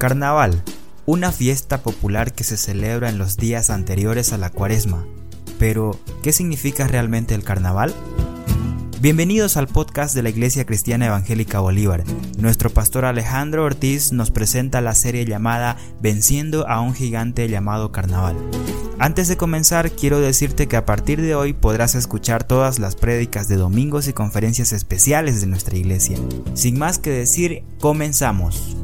Carnaval, una fiesta popular que se celebra en los días anteriores a la cuaresma. Pero, ¿qué significa realmente el carnaval? Bienvenidos al podcast de la Iglesia Cristiana Evangélica Bolívar. Nuestro pastor Alejandro Ortiz nos presenta la serie llamada Venciendo a un gigante llamado Carnaval. Antes de comenzar, quiero decirte que a partir de hoy podrás escuchar todas las prédicas de domingos y conferencias especiales de nuestra iglesia. Sin más que decir, comenzamos.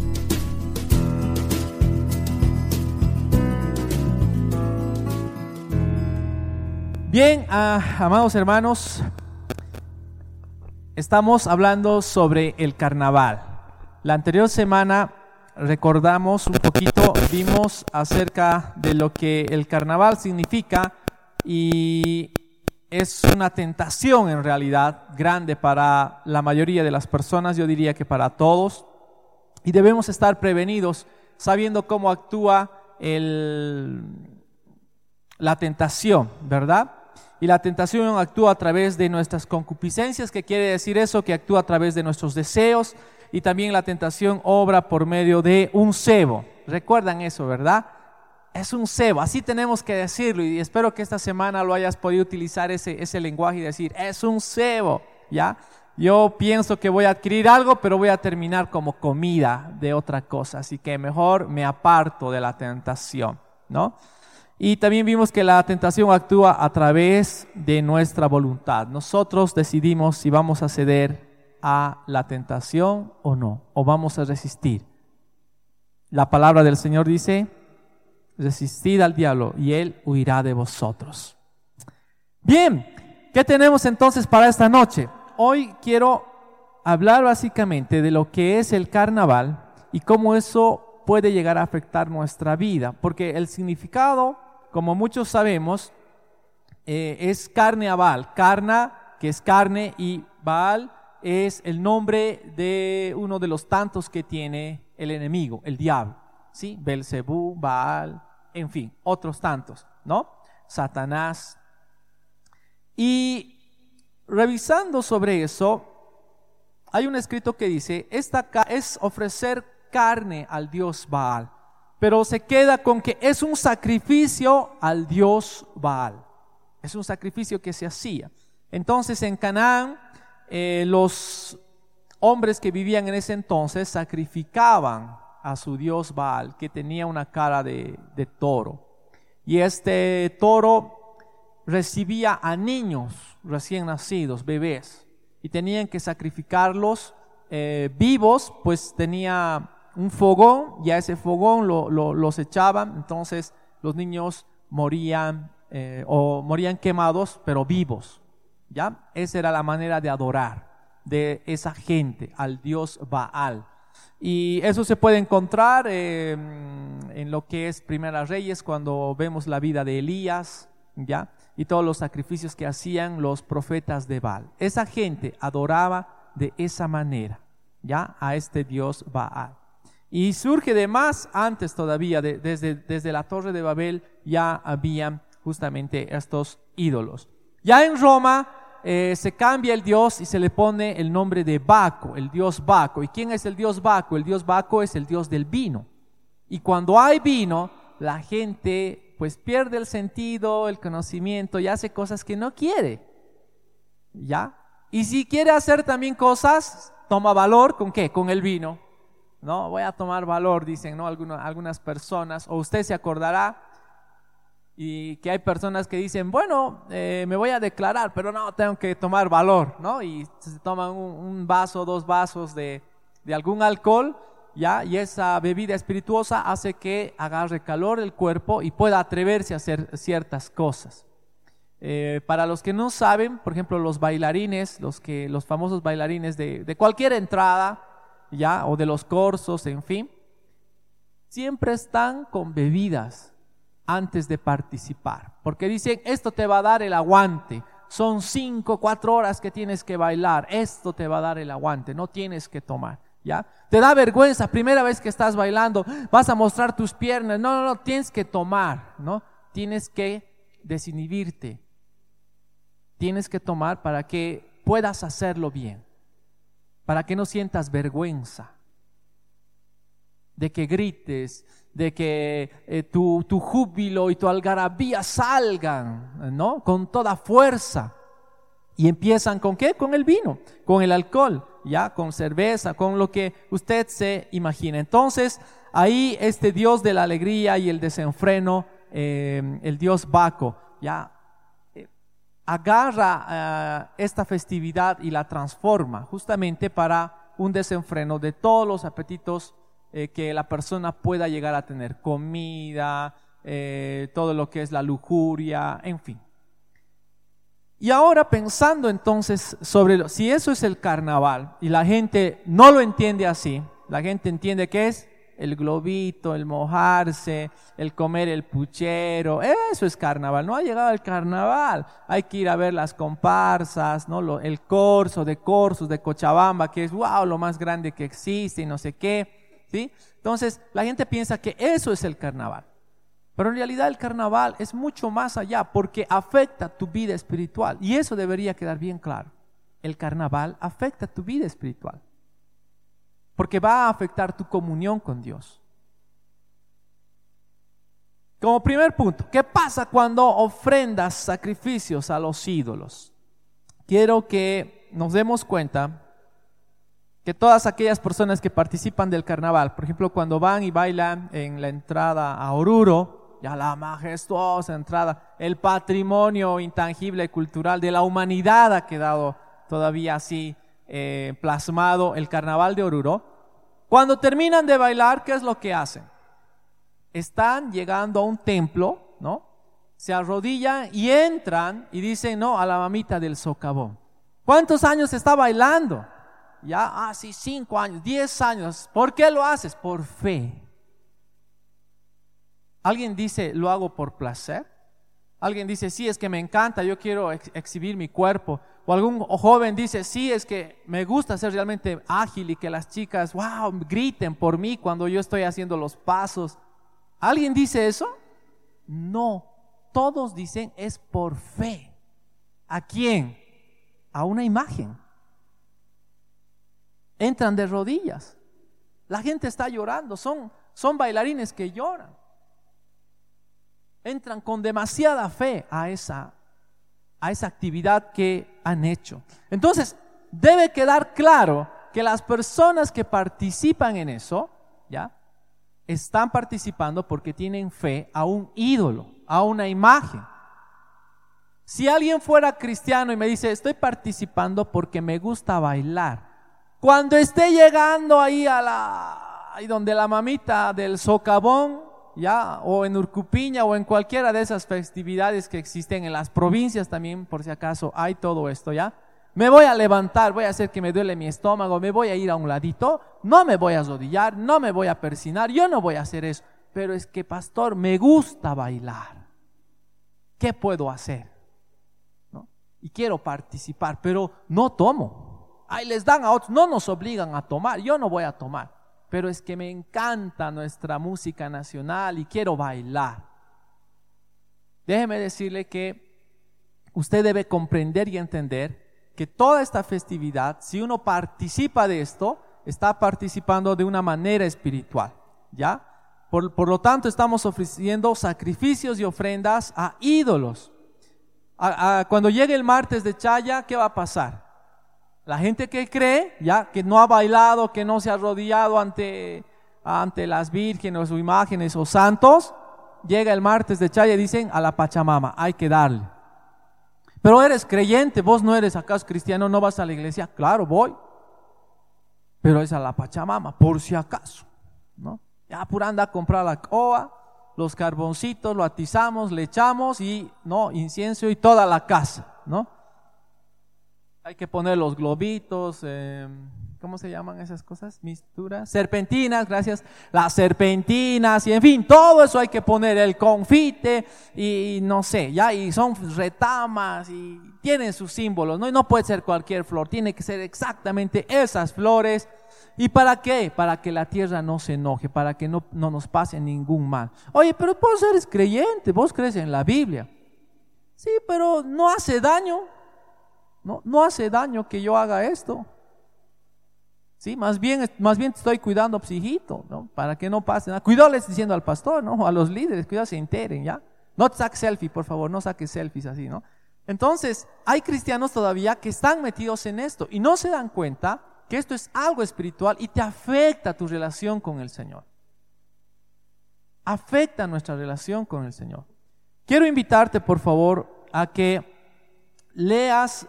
Bien, ah, amados hermanos, Estamos hablando sobre el carnaval. La anterior semana recordamos un poquito, vimos acerca de lo que el carnaval significa y es una tentación en realidad grande para la mayoría de las personas, yo diría que para todos, y debemos estar prevenidos sabiendo cómo actúa el, la tentación, ¿verdad? Y la tentación actúa a través de nuestras concupiscencias, que quiere decir eso, que actúa a través de nuestros deseos. Y también la tentación obra por medio de un cebo. Recuerdan eso, ¿verdad? Es un cebo, así tenemos que decirlo. Y espero que esta semana lo hayas podido utilizar ese, ese lenguaje y decir, es un cebo, ¿ya? Yo pienso que voy a adquirir algo, pero voy a terminar como comida de otra cosa. Así que mejor me aparto de la tentación, ¿no? Y también vimos que la tentación actúa a través de nuestra voluntad. Nosotros decidimos si vamos a ceder a la tentación o no, o vamos a resistir. La palabra del Señor dice, resistid al diablo y él huirá de vosotros. Bien, ¿qué tenemos entonces para esta noche? Hoy quiero hablar básicamente de lo que es el carnaval y cómo eso puede llegar a afectar nuestra vida, porque el significado como muchos sabemos, eh, es carne a Baal. Carna, que es carne, y Baal es el nombre de uno de los tantos que tiene el enemigo, el diablo. ¿Sí? Belcebú, Baal, en fin, otros tantos, ¿no? Satanás. Y revisando sobre eso, hay un escrito que dice, esta es ofrecer carne al dios Baal pero se queda con que es un sacrificio al dios Baal. Es un sacrificio que se hacía. Entonces en Canaán eh, los hombres que vivían en ese entonces sacrificaban a su dios Baal, que tenía una cara de, toro. Y este toro recibía a niños recién nacidos, bebés, y tenían que sacrificarlos eh, vivos, pues tenía un fogón y a ese fogón lo, los echaban, entonces los niños morían eh, o morían quemados, pero vivos. ¿Ya? Esa era la manera de adorar de esa gente al dios Baal. Y eso se puede encontrar em, en lo que es Primera Reyes, cuando vemos la vida de Elías, ¿ya? Y todos los sacrificios que hacían los profetas de Baal. Esa gente adoraba de esa manera, ¿ya? A este dios Baal. Y surge de más antes todavía, desde, desde la torre de Babel ya habían justamente estos ídolos. Ya en Roma eh, se cambia el dios y se le pone el nombre de Baco, el dios Baco. ¿Y quién es el dios Baco? El dios Baco es el dios del vino. Y cuando hay vino, la gente pues pierde el sentido, el conocimiento y hace cosas que no quiere. ¿Ya? Y si quiere hacer también cosas, toma valor con qué? Con el vino. ¿No? Voy a tomar valor, dicen, ¿no? Algunas, personas, o usted se acordará y que hay personas que dicen, bueno, eh, me voy a declarar, pero no, tengo que tomar valor, ¿no? Y se toman un, vaso, dos vasos de, algún alcohol, ¿ya? Y esa bebida espirituosa hace que agarre calor el cuerpo y pueda atreverse a hacer ciertas cosas. Eh, para los que no saben, por ejemplo, los bailarines, los, que, los famosos bailarines de, de cualquier entrada, o de los corsos, en fin, siempre están con bebidas antes de participar, porque dicen, esto te va a dar el aguante, son cinco, cuatro horas que tienes que bailar, esto te va a dar el aguante, no tienes que tomar, ¿ya? Te da vergüenza, primera vez que estás bailando, vas a mostrar tus piernas, no, no, no, tienes que tomar, ¿no? Tienes que desinhibirte, tienes que tomar para que puedas hacerlo bien para que no sientas vergüenza. de que grites, de que eh, tu, tu júbilo y tu algarabía salgan, ¿no? Con toda fuerza. Y empiezan con qué? Con el vino, con el alcohol, ya, con cerveza, con lo que usted se imagina. Entonces, ahí este Dios de la alegría y el desenfreno, eh, el Dios Baco, ya, agarra esta festividad y la transforma justamente para un desenfreno de todos los apetitos eh, que la persona pueda llegar a tener comida, eh, todo lo que es la lujuria, en fin. Y ahora pensando entonces sobre si eso es el carnaval y la gente no lo entiende así, la gente entiende que es el globito, el mojarse, el comer el puchero, eso es carnaval, no ha llegado el carnaval, hay que ir a ver las comparsas, ¿no? el corso de corsos de Cochabamba, que es wow, lo más grande que existe y no sé qué. Entonces, la gente piensa que eso es el carnaval. Pero en realidad el carnaval es mucho más allá porque afecta tu vida espiritual. Y eso debería quedar bien claro. El carnaval afecta tu vida espiritual. Porque va a afectar tu comunión con Dios. Como primer punto, ¿qué pasa cuando ofrendas sacrificios a los ídolos? Quiero que nos demos cuenta que todas aquellas personas que participan del carnaval, por ejemplo, cuando van y bailan en la entrada a Oruro, ya la majestuosa entrada, el patrimonio intangible cultural de la humanidad ha quedado todavía así eh, plasmado el carnaval de Oruro. Cuando terminan de bailar, ¿qué es lo que hacen? Están llegando a un templo, ¿no? Se arrodillan y entran y dicen, no, a la mamita del socavón. ¿Cuántos años está bailando? Ya, hace ah, cinco años, diez años. ¿Por qué lo haces? Por fe. Alguien dice, lo hago por placer. Alguien dice, sí, es que me encanta, yo quiero exhibir mi cuerpo. O algún joven dice, sí, es que me gusta ser realmente ágil y que las chicas, wow, griten por mí cuando yo estoy haciendo los pasos. ¿Alguien dice eso? No, todos dicen es por fe. ¿A quién? A una imagen entran de rodillas. La gente está llorando, son, son bailarines que lloran. Entran con demasiada fe a esa, a esa actividad que han hecho. Entonces, debe quedar claro que las personas que participan en eso, ¿ya? Están participando porque tienen fe a un ídolo, a una imagen. Si alguien fuera cristiano y me dice, estoy participando porque me gusta bailar, cuando esté llegando ahí a la, ahí donde la mamita del socavón, ya, o en Urcupiña o en cualquiera de esas festividades que existen en las provincias también, por si acaso hay todo esto, ya. Me voy a levantar, voy a hacer que me duele mi estómago, me voy a ir a un ladito, no me voy a arrodillar, no me voy a persinar, yo no voy a hacer eso. Pero es que, pastor, me gusta bailar. ¿Qué puedo hacer? ¿No? Y quiero participar, pero no tomo ahí les dan a otros, no nos obligan a tomar, yo no voy a tomar, pero es que me encanta nuestra música nacional y quiero bailar. Déjeme decirle que usted debe comprender y entender que toda esta festividad, si uno participa de esto, está participando de una manera espiritual, ¿ya? Por, lo tanto, estamos ofreciendo sacrificios y ofrendas a ídolos. cuando llegue el martes de Chaya, ¿qué va a pasar? La gente que cree, ya, que no ha bailado, que no se ha arrodillado ante, ante las vírgenes o imágenes o santos, llega el martes de Chaya y dicen a la Pachamama, hay que darle. Pero eres creyente, vos no eres acaso cristiano, no vas a la iglesia. Claro, voy. Pero es a la Pachamama, por si acaso. ¿no? Ya por anda a comprar la coa, los carboncitos, lo atizamos, le echamos y no, incienso y toda la casa, ¿no? Hay que poner los globitos, em, ¿cómo se llaman esas cosas? Misturas, serpentinas, gracias. Las serpentinas y en fin, todo eso hay que poner, el confite y, no sé, ya, y son retamas y tienen sus símbolos, ¿no? Y no puede ser cualquier flor, tiene que ser exactamente esas flores. ¿Y para qué? Para que la tierra no se enoje, para que no, no nos pase ningún mal. Oye, pero vos eres creyente, vos crees en la Biblia. Sí, pero no hace daño. No, no hace daño que yo haga esto. Sí, más bien, más bien estoy cuidando, psijito, ¿no? Para que no pase nada. Cuidóles diciendo al pastor, ¿no? A los líderes, cuidado se enteren, ¿ya? No te saques selfie, por favor, no saques selfies así, ¿no? Entonces, hay cristianos todavía que están metidos en esto y no se dan cuenta que esto es algo espiritual y te afecta tu relación con el Señor. Afecta nuestra relación con el Señor. Quiero invitarte, por favor, a que leas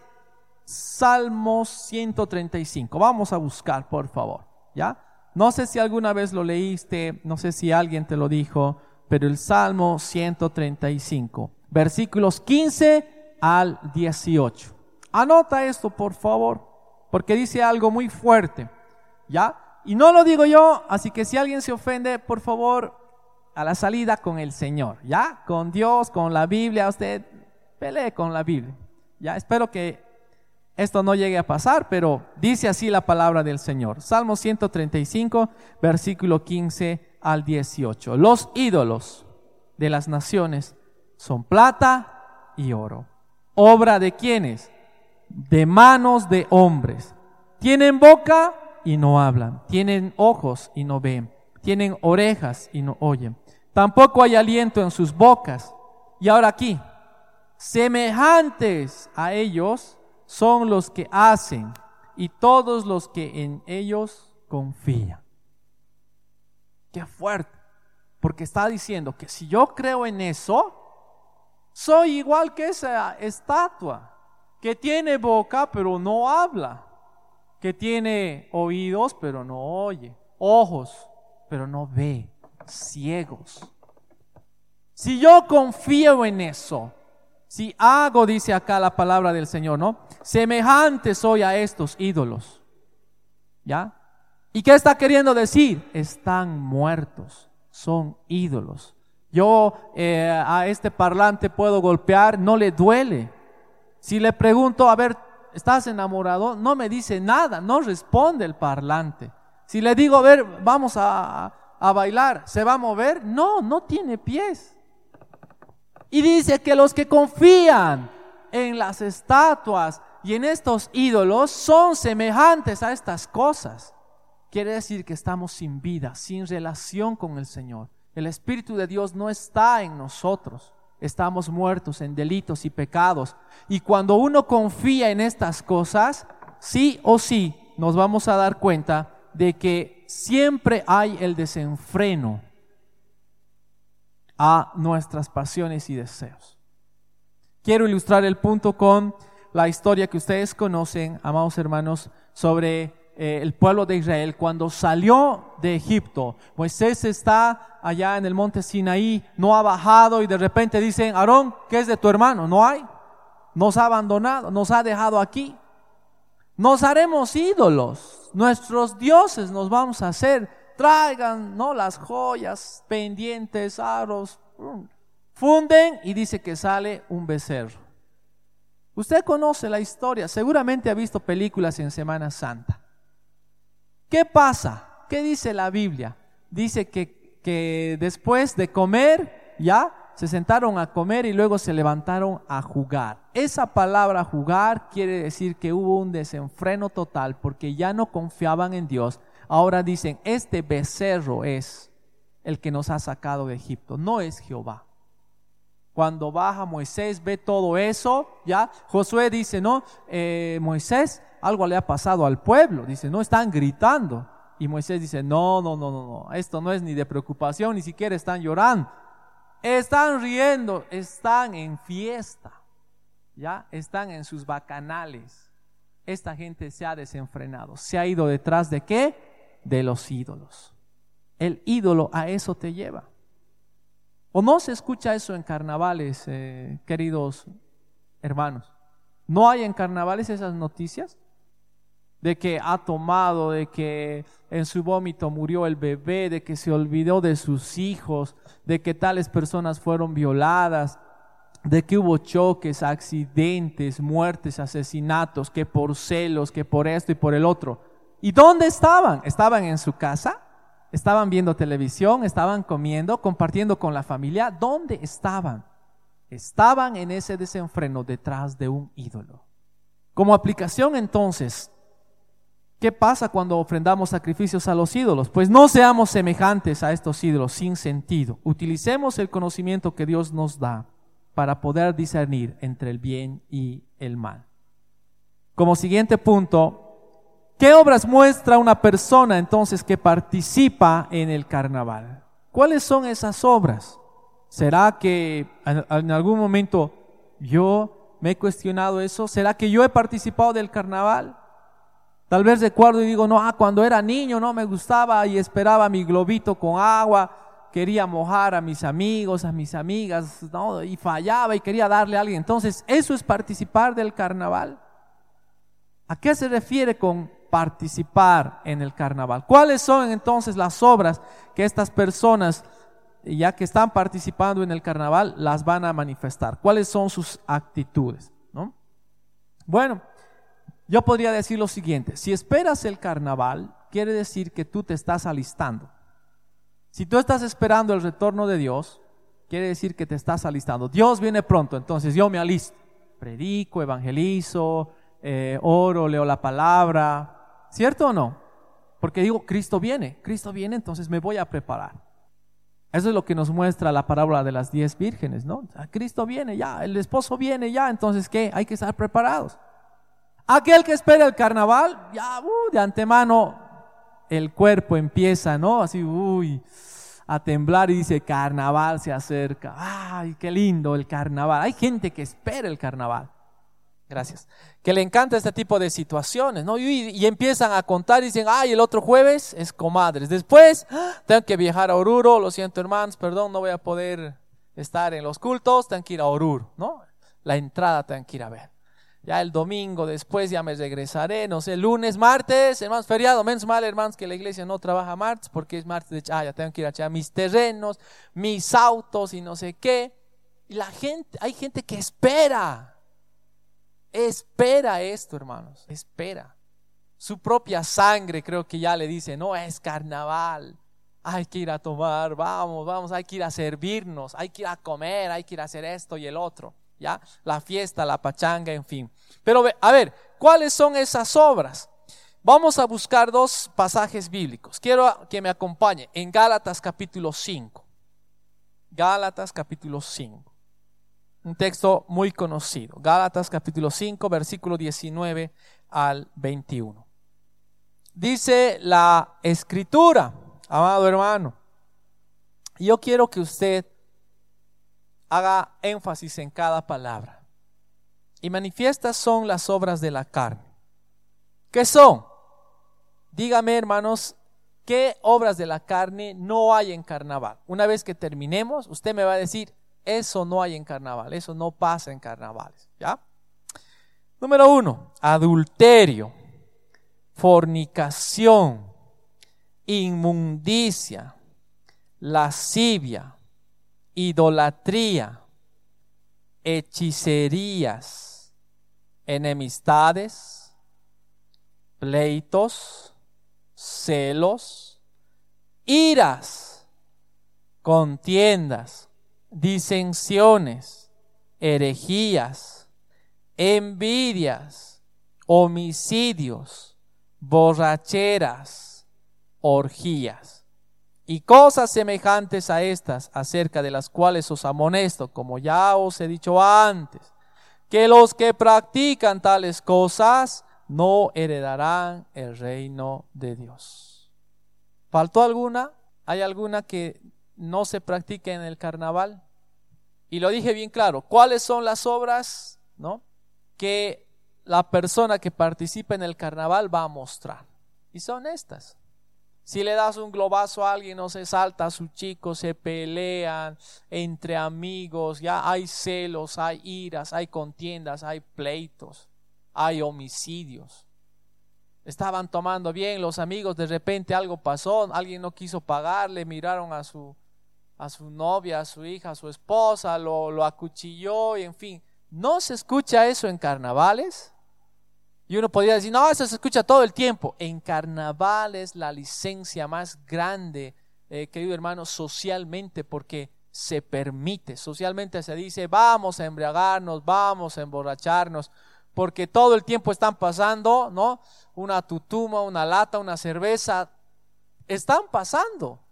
Salmos 135. Vamos a buscar, por favor, ¿ya? No sé si alguna vez lo leíste, no sé si alguien te lo dijo, pero el Salmo 135, versículos 15 al 18. Anota esto, por favor, porque dice algo muy fuerte, ¿ya? Y no lo digo yo, así que si alguien se ofende, por favor, a la salida con el Señor, ¿ya? Con Dios, con la Biblia, usted pelee con la Biblia. Ya espero que esto no llegue a pasar, pero dice así la palabra del Señor. Salmo 135, versículo 15 al 18. Los ídolos de las naciones son plata y oro. ¿Obra de quienes? De manos de hombres. Tienen boca y no hablan. Tienen ojos y no ven. Tienen orejas y no oyen. Tampoco hay aliento en sus bocas. Y ahora aquí, semejantes a ellos son los que hacen y todos los que en ellos confían. Qué fuerte, porque está diciendo que si yo creo en eso, soy igual que esa estatua, que tiene boca pero no habla, que tiene oídos pero no oye, ojos pero no ve, ciegos. Si yo confío en eso, si hago, dice acá la palabra del Señor, ¿no? Semejante soy a estos ídolos. ¿Ya? ¿Y qué está queriendo decir? Están muertos, son ídolos. Yo eh, a este parlante puedo golpear, no le duele. Si le pregunto, a ver, ¿estás enamorado? No me dice nada, no responde el parlante. Si le digo, a ver, vamos a, a bailar, ¿se va a mover? No, no tiene pies. Y dice que los que confían en las estatuas y en estos ídolos son semejantes a estas cosas. Quiere decir que estamos sin vida, sin relación con el Señor. El Espíritu de Dios no está en nosotros. Estamos muertos en delitos y pecados. Y cuando uno confía en estas cosas, sí o sí nos vamos a dar cuenta de que siempre hay el desenfreno a nuestras pasiones y deseos. Quiero ilustrar el punto con la historia que ustedes conocen, amados hermanos, sobre eh, el pueblo de Israel cuando salió de Egipto. Moisés está allá en el monte Sinaí, no ha bajado y de repente dicen, Aarón, ¿qué es de tu hermano? No hay. Nos ha abandonado, nos ha dejado aquí. Nos haremos ídolos, nuestros dioses nos vamos a hacer traigan ¿no? las joyas, pendientes, aros, funden y dice que sale un becerro. Usted conoce la historia, seguramente ha visto películas en Semana Santa. ¿Qué pasa? ¿Qué dice la Biblia? Dice que, que después de comer, ya se sentaron a comer y luego se levantaron a jugar. Esa palabra jugar quiere decir que hubo un desenfreno total porque ya no confiaban en Dios, Ahora dicen, este becerro es el que nos ha sacado de Egipto, no es Jehová. Cuando baja Moisés, ve todo eso, ya Josué dice, no, eh, Moisés, algo le ha pasado al pueblo, dice, no están gritando. Y Moisés dice, no, no, no, no, no, esto no es ni de preocupación, ni siquiera están llorando. Están riendo, están en fiesta, ya están en sus bacanales. Esta gente se ha desenfrenado, se ha ido detrás de qué? De los ídolos. El ídolo a eso te lleva. ¿O no se escucha eso en carnavales, eh, queridos hermanos? ¿No hay en carnavales esas noticias? De que ha tomado, de que en su vómito murió el bebé, de que se olvidó de sus hijos, de que tales personas fueron violadas, de que hubo choques, accidentes, muertes, asesinatos, que por celos, que por esto y por el otro. ¿Y dónde estaban? ¿Estaban en su casa? ¿Estaban viendo televisión? ¿Estaban comiendo? ¿Compartiendo con la familia? ¿Dónde estaban? Estaban en ese desenfreno detrás de un ídolo. Como aplicación entonces, ¿Qué pasa cuando ofrendamos sacrificios a los ídolos? Pues no seamos semejantes a estos ídolos sin sentido. Utilicemos el conocimiento que Dios nos da para poder discernir entre el bien y el mal. Como siguiente punto, ¿qué obras muestra una persona entonces que participa en el carnaval? ¿Cuáles son esas obras? ¿Será que en algún momento yo me he cuestionado eso? ¿Será que yo he participado del carnaval? Tal vez recuerdo y digo, no, ah, cuando era niño no me gustaba y esperaba mi globito con agua, quería mojar a mis amigos, a mis amigas, ¿no? y fallaba y quería darle a alguien. Entonces, ¿eso es participar del carnaval? ¿A qué se refiere con participar en el carnaval? ¿Cuáles son entonces las obras que estas personas, ya que están participando en el carnaval, las van a manifestar? ¿Cuáles son sus actitudes? ¿no? Bueno, yo podría decir lo siguiente, si esperas el carnaval, quiere decir que tú te estás alistando. Si tú estás esperando el retorno de Dios, quiere decir que te estás alistando. Dios viene pronto, entonces yo me alisto. Predico, evangelizo, eh, oro, leo la palabra. ¿Cierto o no? Porque digo, Cristo viene, Cristo viene, entonces me voy a preparar. Eso es lo que nos muestra la parábola de las diez vírgenes, ¿no? Cristo viene ya, el esposo viene ya, entonces ¿qué? Hay que estar preparados. Aquel que espera el carnaval, ya uh, de antemano el cuerpo empieza, ¿no? Así, uy, a temblar y dice, carnaval se acerca. Ay, qué lindo el carnaval. Hay gente que espera el carnaval. Gracias. Que le encanta este tipo de situaciones, ¿no? Y, empiezan a contar y dicen, ay, el otro jueves es comadres. Después, ¡ah! tengo que viajar a Oruro, lo siento hermanos, perdón, no voy a poder estar en los cultos, tengo que ir a Oruro, ¿no? La entrada tengo que ir a ver ya el domingo después ya me regresaré, no sé, lunes, martes, hermanos, feriado, menos mal, hermanos, que la iglesia no trabaja martes porque es martes de, ah, ya tengo que ir a echar mis terrenos, mis autos y no sé qué. Y la gente, hay gente que espera, espera esto, hermanos, espera. Su propia sangre creo que ya le dice, no es carnaval, hay que ir a tomar, vamos, vamos, hay que ir a servirnos, hay que ir a comer, hay que ir a hacer esto y el otro. ¿ya? La fiesta, la pachanga, en fin. Pero a ver, ¿cuáles son esas obras? Vamos a buscar dos pasajes bíblicos. Quiero que me acompañe en Gálatas capítulo 5. Gálatas capítulo 5. Un texto muy conocido. Gálatas capítulo 5, versículo 19 al 21. Dice la escritura, amado hermano, yo quiero que usted haga énfasis en cada palabra. Y manifiestas son las obras de la carne. ¿Qué son? Dígame, hermanos, ¿qué obras de la carne no hay en carnaval? Una vez que terminemos, usted me va a decir, eso no hay en carnaval, eso no pasa en carnavales. ¿Ya? Número uno, adulterio, fornicación, inmundicia, lascivia, idolatría, hechicerías, enemistades, pleitos, celos, iras, contiendas, disensiones, herejías, envidias, homicidios, borracheras, orgías y cosas semejantes a estas, acerca de las cuales os amonesto, como ya os he dicho antes, que los que practican tales cosas no heredarán el reino de Dios. ¿Faltó alguna? ¿Hay alguna que no se practique en el carnaval? Y lo dije bien claro, ¿cuáles son las obras, no? que la persona que participa en el carnaval va a mostrar? Y son estas. Si le das un globazo a alguien, no se salta a su chico, se pelean entre amigos, ya hay celos, hay iras, hay contiendas, hay pleitos, hay homicidios. Estaban tomando bien los amigos, de repente algo pasó, alguien no quiso pagarle, miraron a su, a su novia, a su hija, a su esposa, lo, lo acuchilló y en fin. ¿No se escucha eso en carnavales? Y uno podría decir, no, eso se escucha todo el tiempo. En carnaval es la licencia más grande, eh, querido hermano, socialmente, porque se permite. Socialmente se dice, vamos a embriagarnos, vamos a emborracharnos, porque todo el tiempo están pasando, ¿no? Una tutuma, una lata, una cerveza, están pasando.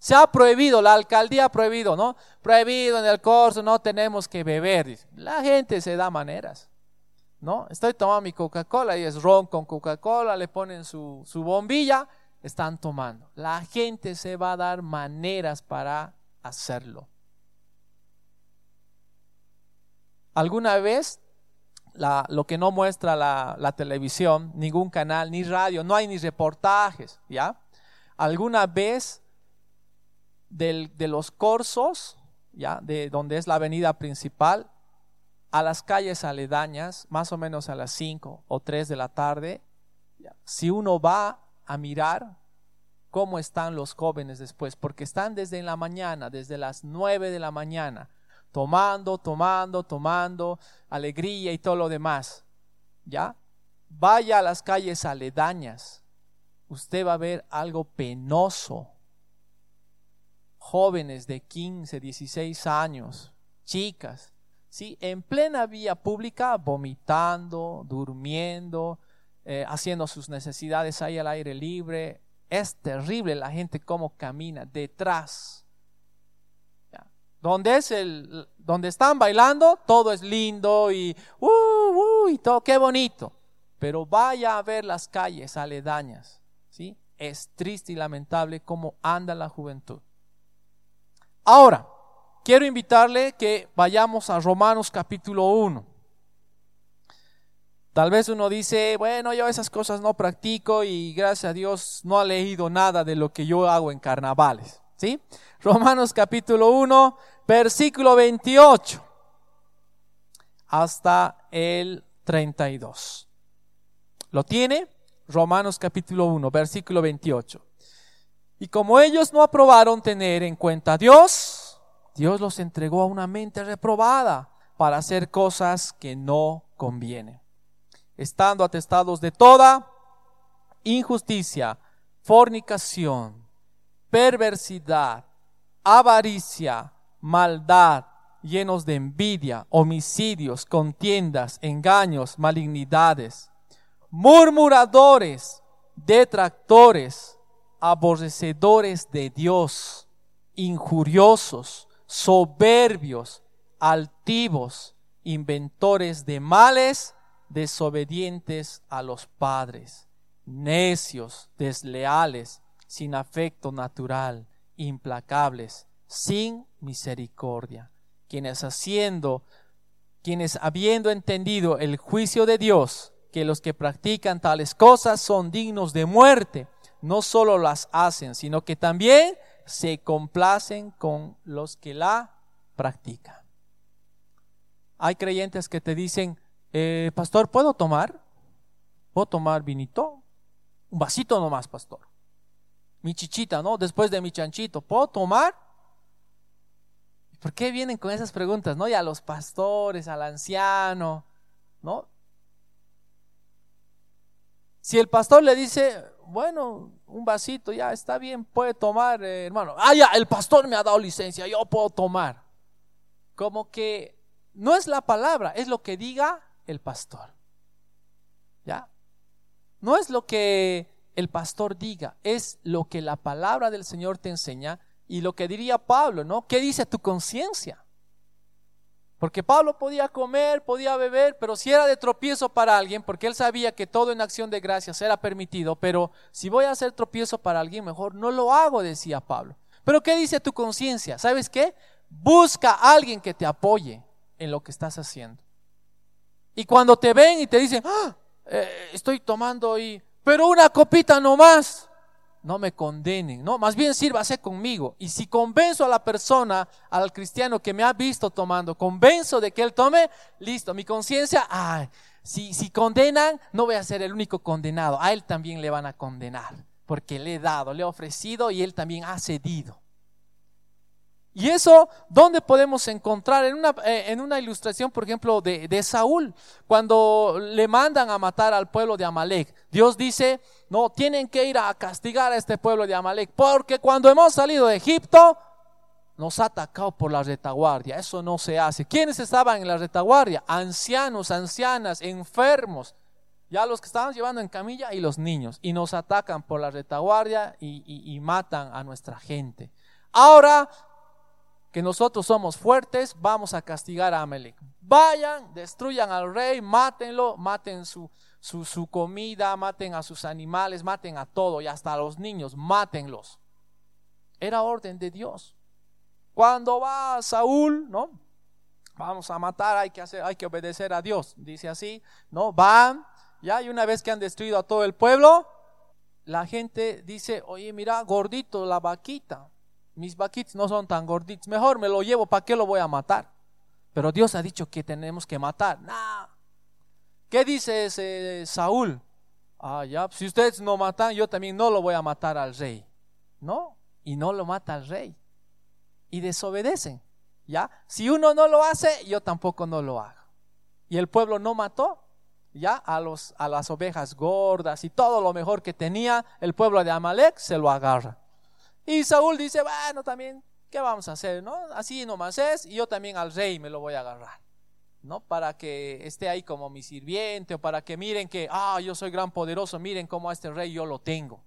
Se ha prohibido, la alcaldía ha prohibido, ¿no? Prohibido en el corso, no tenemos que beber. La gente se da maneras, ¿no? Estoy tomando mi Coca-Cola y es ron con Coca-Cola, le ponen su, su bombilla, están tomando. La gente se va a dar maneras para hacerlo. ¿Alguna vez lo que no muestra la, televisión, ningún canal, ni radio, no hay ni reportajes, ¿ya? ¿Alguna vez de los corsos, ¿ya? De donde es la avenida principal, a las calles aledañas, más o menos a las 5 o 3 de la tarde, si uno va a mirar cómo están los jóvenes después, porque están desde la mañana, desde las 9 de la mañana, tomando, tomando, tomando, alegría y todo lo demás. ¿Ya? Vaya a las calles aledañas. Usted va a ver algo penoso. Jóvenes de 15, 16 años, chicas, ¿sí? en plena vía pública, vomitando, durmiendo, eh, haciendo sus necesidades ahí al aire libre. Es terrible la gente cómo camina detrás donde, es el, donde están bailando, todo es lindo y, uh, uh, y todo, qué bonito. Pero vaya a ver las calles aledañas. ¿sí? Es triste y lamentable cómo anda la juventud. Ahora, quiero invitarle que vayamos a Romanos capítulo 1. Tal vez uno dice, bueno, yo esas cosas no practico y gracias a Dios no ha leído nada de lo que yo hago en carnavales. ¿Sí? Romanos capítulo 1, versículo 28 hasta el 32. ¿Lo tiene? Romanos capítulo 1, versículo 28. Y como ellos no aprobaron tener en cuenta a Dios, Dios los entregó a una mente reprobada para hacer cosas que no convienen, estando atestados de toda injusticia, fornicación, perversidad, avaricia, maldad, llenos de envidia, homicidios, contiendas, engaños, malignidades, murmuradores, detractores, aborrecedores de Dios, injuriosos, soberbios, altivos, inventores de males, desobedientes a los padres, necios, desleales, sin afecto natural, implacables, sin misericordia, quienes haciendo, quienes habiendo entendido el juicio de Dios, que los que practican tales cosas son dignos de muerte, no solo las hacen, sino que también se complacen con los que la practican. Hay creyentes que te dicen, eh, pastor, ¿puedo tomar? ¿Puedo tomar vinito? Un vasito nomás, pastor mi chichita, ¿no? Después de mi chanchito, ¿puedo tomar? ¿Por qué vienen con esas preguntas, no? Y a los pastores, al anciano, ¿no? Si el pastor le dice, bueno, un vasito, ya está bien, puede tomar, eh, hermano. Ah, ya, el pastor me ha dado licencia, yo puedo tomar. Como que no es la palabra, es lo que diga el pastor. ¿Ya? No es lo que el pastor diga, es lo que la palabra del Señor te enseña y lo que diría Pablo, ¿no? ¿Qué dice tu conciencia? Porque Pablo podía comer, podía beber, pero si era de tropiezo para alguien, porque él sabía que todo en acción de gracias era permitido, pero si voy a hacer tropiezo para alguien, mejor no lo hago, decía Pablo. Pero ¿qué dice tu conciencia? ¿Sabes qué? Busca a alguien que te apoye en lo que estás haciendo. Y cuando te ven y te dicen, ah, eh, estoy tomando y pero una copita no más. No me condenen, no, más bien sírvase conmigo. Y si convenzo a la persona, al cristiano que me ha visto tomando, convenzo de que él tome, listo, mi conciencia, ay, si, si condenan, no voy a ser el único condenado, a él también le van a condenar, porque le he dado, le he ofrecido y él también ha cedido. Y eso, ¿dónde podemos encontrar? En una, eh, en una ilustración, por ejemplo, de, de, Saúl, cuando le mandan a matar al pueblo de Amalek. Dios dice, no, tienen que ir a castigar a este pueblo de Amalek, porque cuando hemos salido de Egipto, nos ha atacado por la retaguardia. Eso no se hace. ¿Quiénes estaban en la retaguardia? Ancianos, ancianas, enfermos. Ya los que estaban llevando en camilla y los niños. Y nos atacan por la retaguardia y, matan a nuestra gente. Ahora que nosotros somos fuertes, vamos a castigar a Amalek. Vayan, destruyan al rey, mátenlo, maten su, su, su, comida, maten a sus animales, maten a todo y hasta a los niños, mátenlos. Era orden de Dios. Cuando va Saúl, ¿no? Vamos a matar, hay que hacer, hay que obedecer a Dios. Dice así, ¿no? Van, ya, y una vez que han destruido a todo el pueblo, la gente dice, oye, mira, gordito la vaquita. Mis vaquitas no son tan gorditos. Mejor me lo llevo, ¿para qué lo voy a matar? Pero Dios ha dicho que tenemos que matar. Nah. ¿Qué dice ese Saúl? Ah, ya, si ustedes no matan, yo también no lo voy a matar al rey. No, y no lo mata al rey y desobedecen. ¿Ya? Si uno no lo hace, yo tampoco no lo hago. Y el pueblo no mató, ¿ya? A, los, a las ovejas gordas y todo lo mejor que tenía el pueblo de Amalek se lo agarra. Y Saúl dice, bueno, también, ¿qué vamos a hacer? ¿No? Así nomás es, y yo también al rey me lo voy a agarrar. ¿No? Para que esté ahí como mi sirviente o para que miren que, ah, yo soy gran poderoso, miren cómo a este rey yo lo tengo.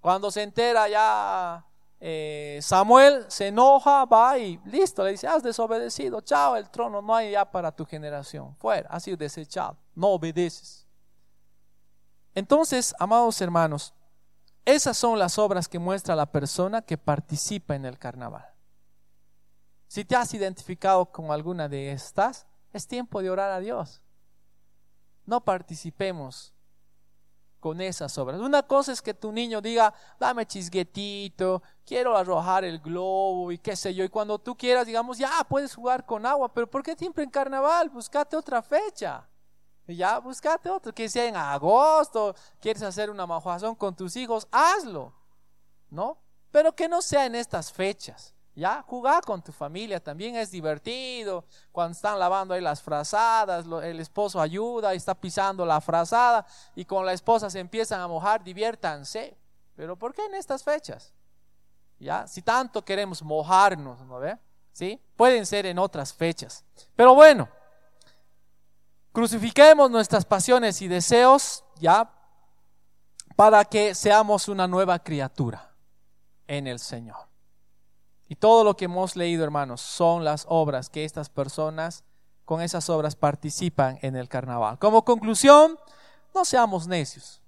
Cuando se entera ya eh, Samuel se enoja, va y listo, le dice, has desobedecido, chao, el trono no hay ya para tu generación, fuera, has sido desechado, no obedeces. Entonces, amados hermanos, esas son las obras que muestra la persona que participa en el carnaval. Si te has identificado con alguna de estas, es tiempo de orar a Dios. No participemos con esas obras. Una cosa es que tu niño diga, dame chisguetito, quiero arrojar el globo y qué sé yo. Y cuando tú quieras, digamos, ya puedes jugar con agua, pero ¿por qué siempre en carnaval? Buscate otra fecha. Ya, buscate otro, que sea en agosto, quieres hacer una majuazón con tus hijos, hazlo, ¿no? Pero que no sea en estas fechas. Ya, jugar con tu familia también es divertido. Cuando están lavando ahí las frazadas, el esposo ayuda y está pisando la frazada y con la esposa se empiezan a mojar, diviértanse. Pero ¿por qué en estas fechas? Ya, si tanto queremos mojarnos, ¿no ve? ¿Sí? Pueden ser en otras fechas. Pero bueno, crucifiquemos nuestras pasiones y deseos, ya, para que seamos una nueva criatura en el Señor. Y todo lo que hemos leído, hermanos, son las obras que estas personas con esas obras participan en el carnaval. Como conclusión, no seamos necios.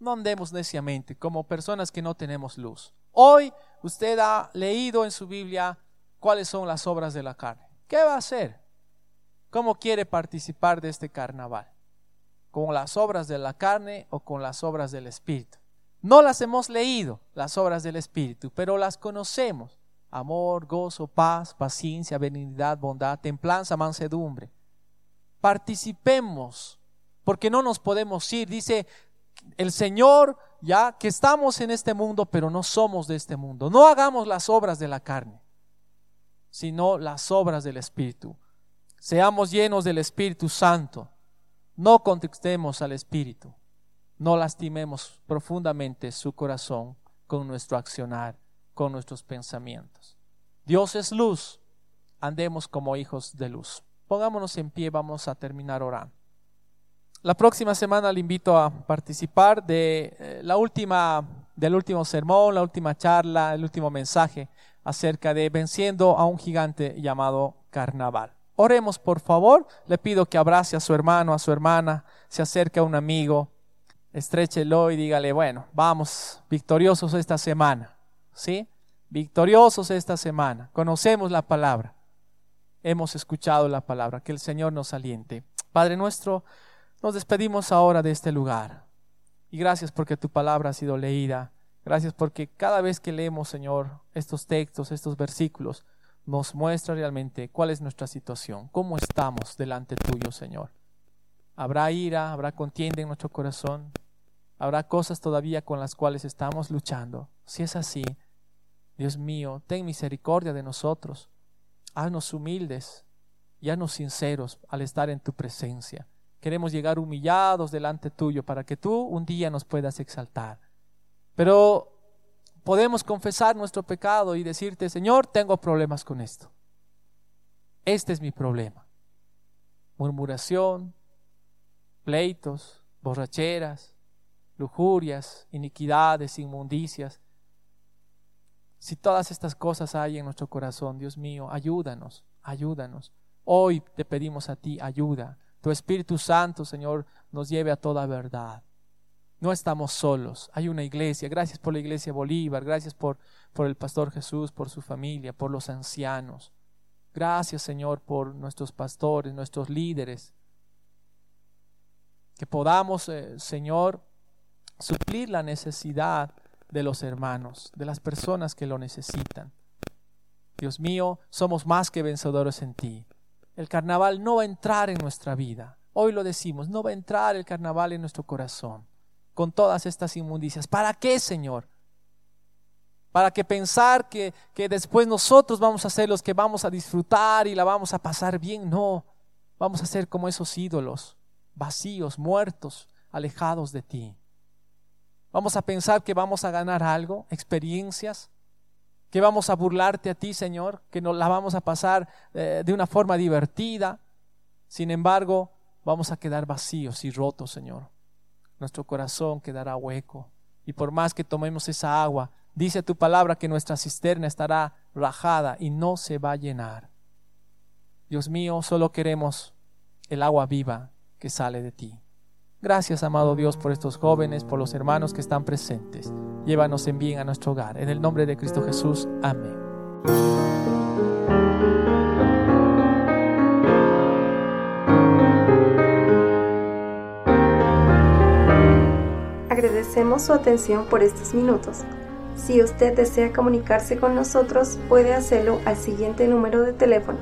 No andemos neciamente como personas que no tenemos luz. Hoy usted ha leído en su Biblia cuáles son las obras de la carne. ¿Qué va a hacer? ¿Cómo quiere participar de este carnaval? ¿Con las obras de la carne o con las obras del Espíritu? No las hemos leído, las obras del Espíritu, pero las conocemos amor, gozo, paz, paciencia, benignidad, bondad, templanza, mansedumbre. Participemos, porque no nos podemos ir. Dice el Señor, ya que estamos en este mundo, pero no somos de este mundo. No hagamos las obras de la carne, sino las obras del Espíritu. Seamos llenos del Espíritu Santo. No contestemos al Espíritu. No lastimemos profundamente su corazón con nuestro accionar con nuestros pensamientos. Dios es luz, andemos como hijos de luz. Pongámonos en pie, vamos a terminar orando. La próxima semana le invito a participar de eh, la última, del último sermón, la última charla, el último mensaje acerca de venciendo a un gigante llamado carnaval. Oremos, por favor. Le pido que abrace a su hermano, a su hermana, se acerque a un amigo, estrechelo y dígale, bueno, vamos victoriosos esta semana. ¿Sí? Victoriosos esta semana. Conocemos la palabra. Hemos escuchado la palabra. Que el Señor nos aliente. Padre nuestro, nos despedimos ahora de este lugar. Y gracias porque tu palabra ha sido leída. Gracias porque cada vez que leemos, Señor, estos textos, estos versículos, nos muestra realmente cuál es nuestra situación, cómo estamos delante tuyo, Señor. Habrá ira, habrá contienda en nuestro corazón, habrá cosas todavía con las cuales estamos luchando. Si es así, Dios mío, ten misericordia de nosotros. Haznos humildes y haznos sinceros al estar en tu presencia. Queremos llegar humillados delante tuyo para que tú un día nos puedas exaltar. Pero podemos confesar nuestro pecado y decirte, Señor, tengo problemas con esto. Este es mi problema. Murmuración, pleitos, borracheras, lujurias, iniquidades, inmundicias. Si todas estas cosas hay en nuestro corazón, Dios mío, ayúdanos, ayúdanos. Hoy te pedimos a ti ayuda. Tu Espíritu Santo, Señor, nos lleve a toda verdad. No estamos solos. Hay una iglesia. Gracias por la iglesia Bolívar. Gracias por, por el pastor Jesús, por su familia, por los ancianos. Gracias, Señor, por nuestros pastores, nuestros líderes. Que podamos, eh, Señor, suplir la necesidad de los hermanos, de las personas que lo necesitan. Dios mío, somos más que vencedores en ti. El carnaval no va a entrar en nuestra vida. Hoy lo decimos, no va a entrar el carnaval en nuestro corazón con todas estas inmundicias. ¿Para qué, Señor? Para que pensar que, que después nosotros vamos a ser los que vamos a disfrutar y la vamos a pasar bien. No, vamos a ser como esos ídolos, vacíos, muertos, alejados de ti. Vamos a pensar que vamos a ganar algo, experiencias, que vamos a burlarte a ti, Señor, que nos la vamos a pasar eh, de una forma divertida. Sin embargo, vamos a quedar vacíos y rotos, Señor nuestro corazón quedará hueco. Y por más que tomemos esa agua, dice tu palabra que nuestra cisterna estará rajada y no se va a llenar. Dios mío, solo queremos el agua viva que sale de ti. Gracias, amado Dios, por estos jóvenes, por los hermanos que están presentes. Llévanos en bien a nuestro hogar. En el nombre de Cristo Jesús. Amén. Agradecemos su atención por estos minutos. Si usted desea comunicarse con nosotros, puede hacerlo al siguiente número de teléfono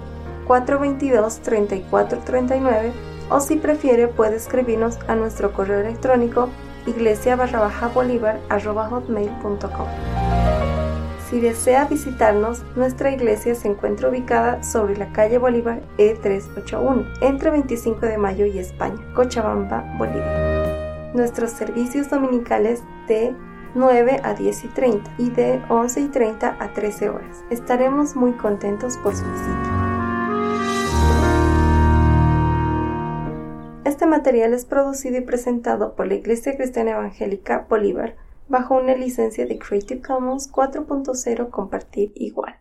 422-3439 o si prefiere puede escribirnos a nuestro correo electrónico iglesia hotmail.com. Si desea visitarnos, nuestra iglesia se encuentra ubicada sobre la calle Bolívar E381, entre 25 de Mayo y España, Cochabamba, Bolivia nuestros servicios dominicales de 9 a 10 y 30 y de 11 y 30 a 13 horas. Estaremos muy contentos por su visita. Este material es producido y presentado por la Iglesia Cristiana Evangélica Bolívar bajo una licencia de Creative Commons 4.0 Compartir Igual.